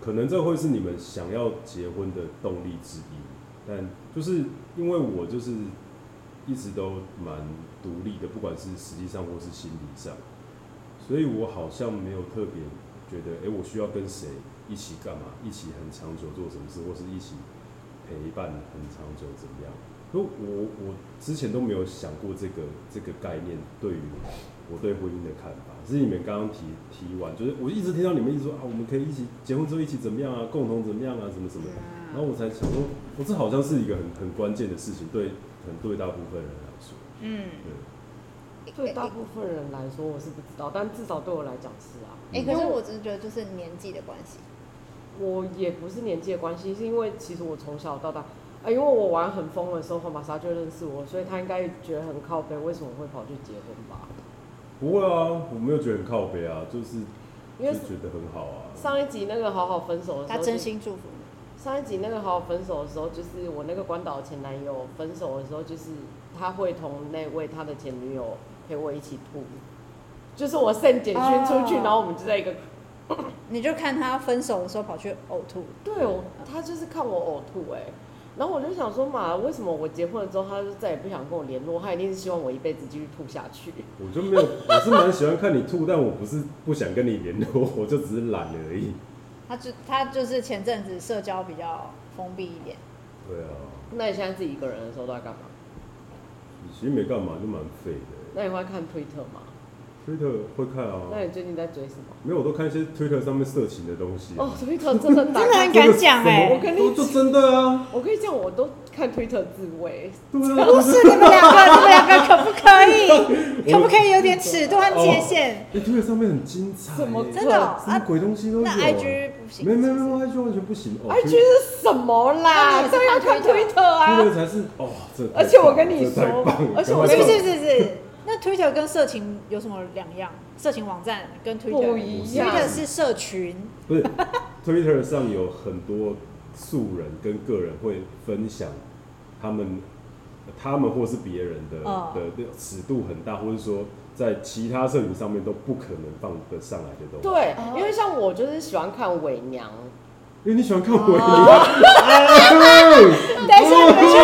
可能这会是你们想要结婚的动力之一。但就是因为我就是一直都蛮独立的，不管是实际上或是心理上，所以我好像没有特别觉得，哎、欸，我需要跟谁一起干嘛，一起很长久做什么事，或是一起陪伴很长久怎么样？所以我我之前都没有想过这个这个概念对于我对婚姻的看法。是你们刚刚提提完，就是我一直听到你们一直说啊，我们可以一起结婚之后一起怎么样啊，共同怎么样啊，什么什么，然后我才想说，我这好像是一个很很关键的事情，对，很对大部分人来说，嗯，对，对大部分人来说我是不知道，但至少对我来讲是啊。哎、欸，可是我只是觉得就是年纪的关系，我也不是年纪的关系，是因为其实我从小到大，啊，因为我玩很疯的时候，黄玛莎就认识我，所以他应该觉得很靠背，为什么会跑去结婚吧？不会啊，我没有觉得很靠背啊，就是因为觉得很好啊。上一集那个好好分手的时候，他真心祝福你。上一集那个好好分手的时候，就是我那个关岛前男友分手的时候，就是他会同那位他的前女友陪我一起吐，就是我 send 简讯出去，oh. 然后我们就在一个，[COUGHS] 你就看他分手的时候跑去呕吐。对哦，他就是看我呕吐哎、欸。然后我就想说嘛，为什么我结婚了之后，他就再也不想跟我联络？他一定是希望我一辈子继续吐下去。我就没有，我是蛮喜欢看你吐，但我不是不想跟你联络，我就只是懒而已。他就他就是前阵子社交比较封闭一点。对啊。那你现在自己一个人的时候都在干嘛？你其实没干嘛，就蛮废的。那你会看推特吗？推特会看啊。那你最近在追什么？没有，我都看一些推特上面色情的东西。哦，推特真的 [LAUGHS] 真的很敢讲哎、欸！我跟你说真的啊！我跟你讲，我都看推特自慰。对啊，不是你们两个，你们两个 [LAUGHS] 可不可以？可不可以有点尺度和界限？哎、哦，推特上面很精彩，什么真的？什么鬼东西都有、啊。那 IG 不行？没没没有，IG 完全不行。哦、IG 是什么啦？都要看推特啊！推特才是哦，这而且我跟你说，而且我是是是是。那 Twitter 跟色情有什么两样？色情网站跟 Twitter 不一样。Twitter 是社群，不是 Twitter 上有很多素人跟个人会分享他们他们或是别人的、哦、的尺度很大，或者说在其他摄影上面都不可能放得上来的东西。对，因为像我就是喜欢看伪娘。因为你喜欢看伪娘。[LAUGHS] 等一下，等一下，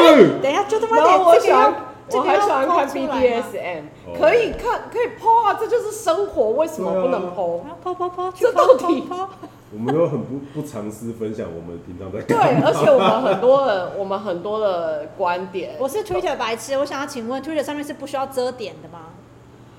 等一下，就他妈然后我喜欢，我还喜欢看 BDSM，可以看，可以 po 啊，这就是生活，为什么不能 po？抛抛抛，这到底？我们都很不不尝试分享我们平常在 [LAUGHS] 对，而且我们很多的，我们很多的观点。我是 Twitter 白痴，我想要请问，Twitter 上面是不需要遮点的吗？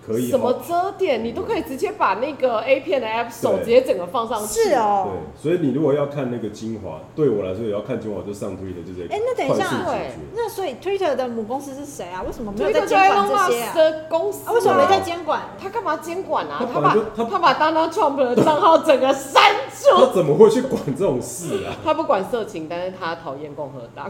可以什么遮点，你都可以直接把那个 A 片的 App 手直接整个放上去。是哦。对，所以你如果要看那个精华，对我来说也要看精华，就上 Twitter 就直接。哎，那等一下，对，那所以 Twitter 的母公司是谁啊？为什么没有在监管这些啊？公司啊？为什么没在监管？他干嘛监管啊？他把他他把 Donald Trump 的账号整个删除。他怎么会去管这种事啊？他不管色情，但是他讨厌共和党。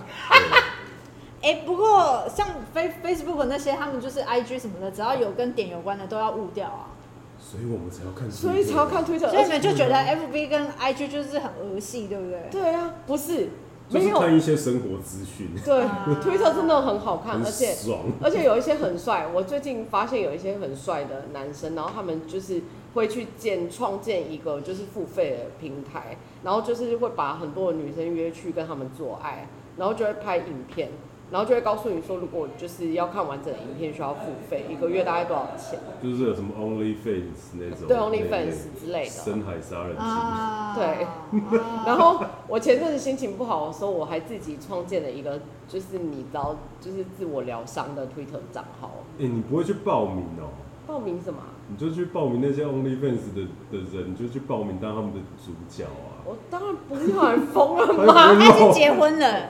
哎、欸，不过像 Face Facebook 那些，他们就是 IG 什么的，只要有跟点有关的都要误掉啊。所以我们才要看，所以才要看 Twitter，所以你们就觉得 FB 跟 IG 就是很儿戏，对不对？对啊，不是，就是看一些生活资讯。对，Twitter 真的很好看，而且 [LAUGHS] 而且有一些很帅。我最近发现有一些很帅的男生，然后他们就是会去建创建一个就是付费的平台，然后就是会把很多的女生约去跟他们做爱，然后就会拍影片。然后就会告诉你说，如果就是要看完整的影片，需要付费，一个月大概多少钱？就是有什么 OnlyFans 那种，对 OnlyFans 之类的，深海杀人啊，对。[LAUGHS] 然后我前阵子心情不好的时候，我还自己创建了一个，就是你知道，就是自我疗伤的 Twitter 账号。哎、欸，你不会去报名哦？报名什么？你就去报名那些 OnlyFans 的的人，你就去报名当他们的主角啊！我当然不要，你疯了吗？他已经结婚了。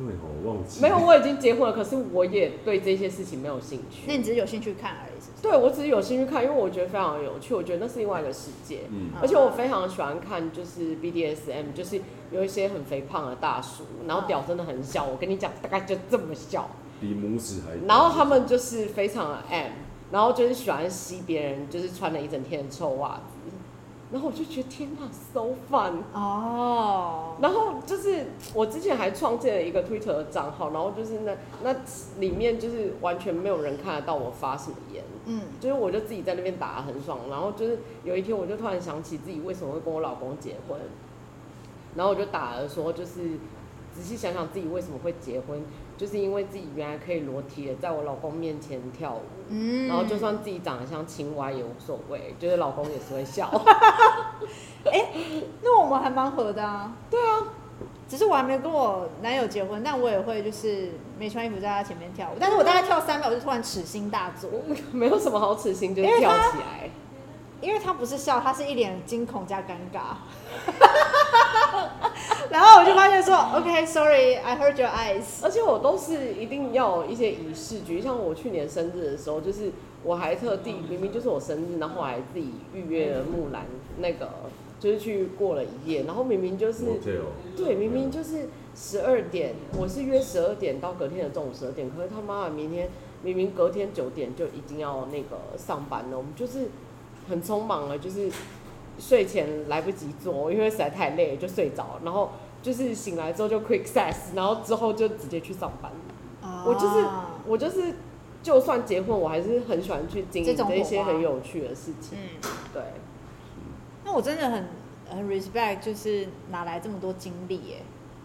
对哦，我忘记。没有，我已经结婚了，可是我也对这些事情没有兴趣。那你只是有兴趣看而已是不是？对，我只是有兴趣看，因为我觉得非常有趣，我觉得那是另外一个世界。嗯。而且我非常喜欢看，就是 BDSM，就是有一些很肥胖的大叔，然后屌真的很小，我跟你讲，大概就这么小，比拇指还。然后他们就是非常的 M，然后就是喜欢吸别人，就是穿了一整天的臭袜子。然后我就觉得天哪，so fun 哦。然后就是我之前还创建了一个 Twitter 的账号，然后就是那那里面就是完全没有人看得到我发什么言，嗯，就是我就自己在那边打得很爽。然后就是有一天我就突然想起自己为什么会跟我老公结婚，然后我就打了说，就是仔细想想自己为什么会结婚。就是因为自己原来可以裸体的在我老公面前跳舞，嗯，然后就算自己长得像青蛙也无所谓，就是老公也是会笑。哎、欸，那我们还蛮合的啊。对啊，只是我还没有跟我男友结婚，但我也会就是没穿衣服在他前面跳舞，但是我大概跳三秒，我就突然耻心大作，没有什么好耻心，就是跳起来。因为他不是笑，他是一脸惊恐加尴尬。[LAUGHS] [LAUGHS] 然后我就发现说，OK，Sorry，I heard your eyes。而且我都是一定要一些仪式，举像我去年生日的时候，就是我还特地明明就是我生日，然后我还自己预约了木兰那个，就是去过了一夜，然后明明就是对，明明就是十二点，我是约十二点到隔天的中午十二点，可是他妈妈明天明明隔天九点就一定要那个上班了，我们就是很匆忙了，就是。睡前来不及做，因为实在太累就睡着，然后就是醒来之后就 quick sex，然后之后就直接去上班。啊、我就是我就是，就算结婚，我还是很喜欢去经历这些很有趣的事情。嗯，对。那我真的很很 respect，就是哪来这么多精力耶？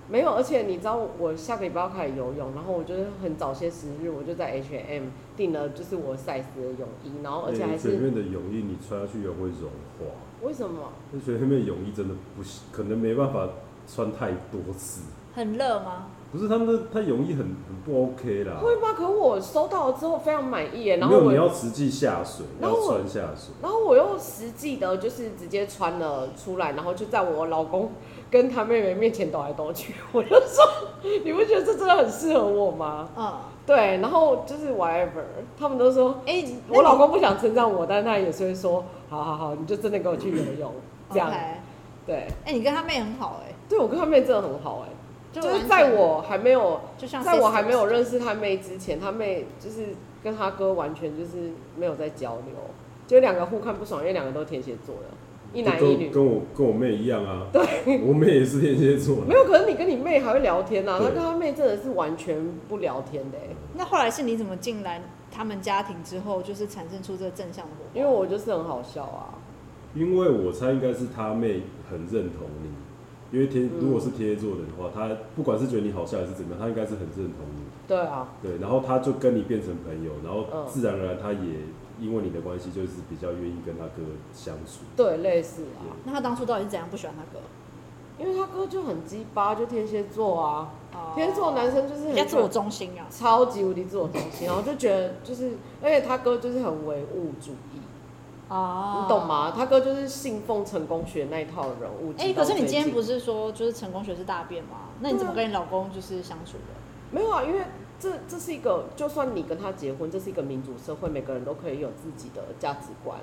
没有，而且你知道我下个礼拜要开始游泳，然后我就是很早些时日，我就在 H&M 订了就是我 size 的泳衣，然后而且还是里面的泳衣你穿下去也会融化。为什么？就觉得那边泳衣真的不行，可能没办法穿太多次。很热吗？不是，他们的他泳衣很很不 OK 啦。会吗？可是我收到了之后非常满意耶。然后没有，你要实际下水，然后穿下水。然后我又实际的，就是直接穿了出来，然后就在我老公跟他妹妹面前抖来抖去。我就说，你不觉得这真的很适合我吗？嗯。对，然后就是 whatever，他们都说，哎、欸，我老公不想称赞我，但是他也是会说，好好好，你就真的跟我去游泳，这样。Okay. 对。哎、欸，你跟他妹很好哎、欸。对，我跟他妹真的很好哎、欸，就是在我还没有，就像在我还没有认识他妹之前，他妹就是跟他哥完全就是没有在交流，就两个互看不爽，因为两个都是天蝎座的。一男一女。跟我跟我妹一样啊。对，我妹也是天蝎座。没有，可是你跟你妹还会聊天啊？对他跟他妹真的是完全不聊天的。那后来是你怎么进来他们家庭之后，就是产生出这个正向的火花？因为我就是很好笑啊。因为我猜应该是他妹很认同你，因为天如果是天蝎座的人的话，他不管是觉得你好笑还是怎么样，他应该是很认同你。对啊。对，然后他就跟你变成朋友，然后自然而然他也因为你的关系，就是比较愿意跟他哥相处。对，类似啊。那他当初到底是怎样不喜欢他哥？因为他哥就很鸡巴，就天蝎座啊。天蝎座男生就是很自我中心啊，超级无敌自我中心，然后就觉得就是，而且他哥就是很唯物主义。哦，你懂吗？他哥就是信奉成功学那一套人物。哎、欸，可是你今天不是说就是成功学是大便吗？那你怎么跟你老公就是相处的？没有啊，因为这这是一个，就算你跟他结婚，这是一个民主社会，每个人都可以有自己的价值观，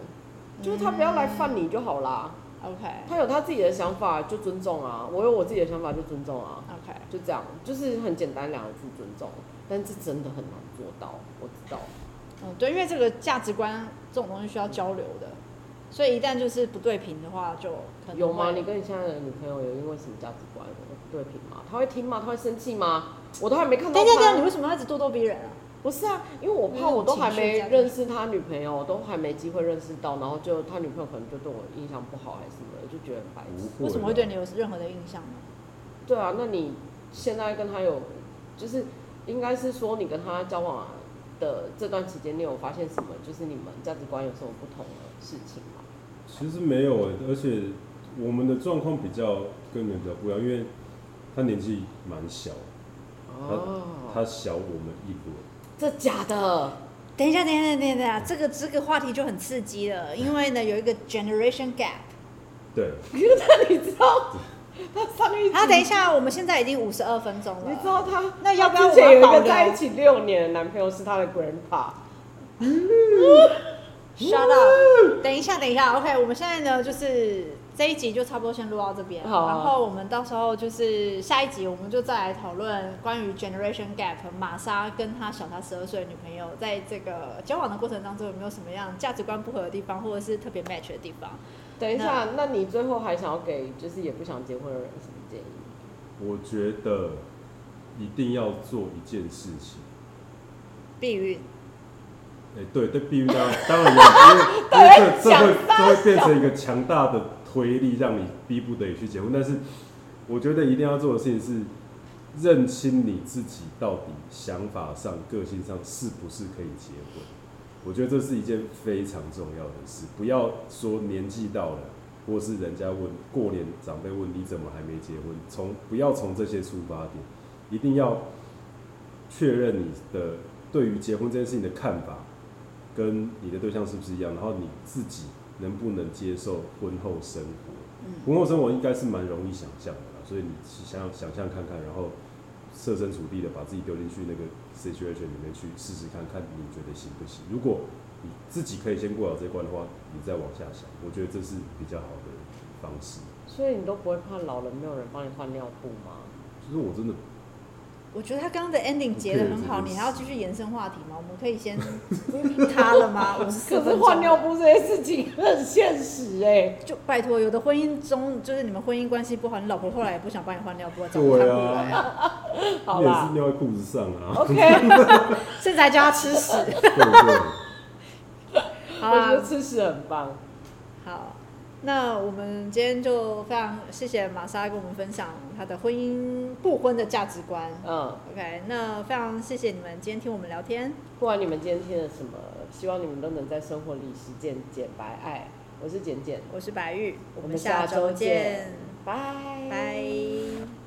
嗯、就是他不要来犯你就好啦。OK，他有他自己的想法就尊重啊，我有我自己的想法就尊重啊。OK，就这样，就是很简单两个字尊重，但是真的很难做到，我知道。嗯，对，因为这个价值观这种东西需要交流的，所以一旦就是不对频的话，就可能有吗？你跟你现在的女朋友有因为什么价值观不对频吗？她会听吗？她会生气吗？我都还没看到。等等等，你为什么要一直咄咄逼人啊？不是啊，因为我怕我都还没认识他女朋友，我都还没机会认识到，然后就他女朋友可能就对我印象不好还是什么的，就觉得很白痴。为什么会对你有任何的印象呢？对啊，那你现在跟他有，就是应该是说你跟他交往的这段期间，你有发现什么？就是你们价值观有什么不同的事情吗？其实没有诶、欸，而且我们的状况比较跟你们比较不一样，因为他年纪蛮小，哦，他他小我们一轮。这假的？等一下，等一下，等一下，等一下，这个这个话题就很刺激了，因为呢有一个 generation gap。对。[LAUGHS] 那你知道 [LAUGHS] 他上一集？啊，等一下，我们现在已经五十二分钟了。你知道他？那要不要我之前有一个在一起六年的男朋友是他的 grandpa。Shut up！等一下，等一下，OK，我们现在呢就是。这一集就差不多先录到这边，然后我们到时候就是下一集，我们就再来讨论关于 generation gap。玛莎跟他小他十二岁的女朋友，在这个交往的过程当中，有没有什么样价值观不合的地方，或者是特别 match 的地方？等一下，那，那你最后还想要给就是也不想结婚的人什么建议？我觉得一定要做一件事情，避孕。哎、欸，对，对，避孕当然当然有，因为因为这这会这会变成一个强大的。推力让你逼不得已去结婚，但是我觉得一定要做的事情是认清你自己到底想法上、个性上是不是可以结婚。我觉得这是一件非常重要的事。不要说年纪到了，或是人家问过年长辈问你怎么还没结婚，从不要从这些出发点，一定要确认你的对于结婚这件事情的看法跟你的对象是不是一样，然后你自己。能不能接受婚后生活？婚后生活应该是蛮容易想象的啦，所以你想想象看看，然后设身处地的把自己丢进去那个 situation 里面去试试看看，你觉得行不行？如果你自己可以先过了这关的话，你再往下想，我觉得这是比较好的方式。所以你都不会怕老了没有人帮你换尿布吗？其实我真的。我觉得他刚刚的 ending 结的很好，你还要继续延伸话题吗？我们可以先 [LAUGHS] 他了吗？[LAUGHS] 我们可是换尿布这件事情很现实哎、欸，就拜托，有的婚姻中就是你们婚姻关系不好，你老婆后来也不想帮你换尿布，找不看不来啊。好吧，也是尿在裤子上啊。OK，[LAUGHS] 现在叫他吃屎。对对。好啊，我觉得吃屎很棒。好。那我们今天就非常谢谢玛莎跟我们分享她的婚姻不婚的价值观。嗯，OK，那非常谢谢你们今天听我们聊天。不管你们今天听了什么，希望你们都能在生活里实践简白爱。我是简简，我是白玉，我们下周见，拜拜。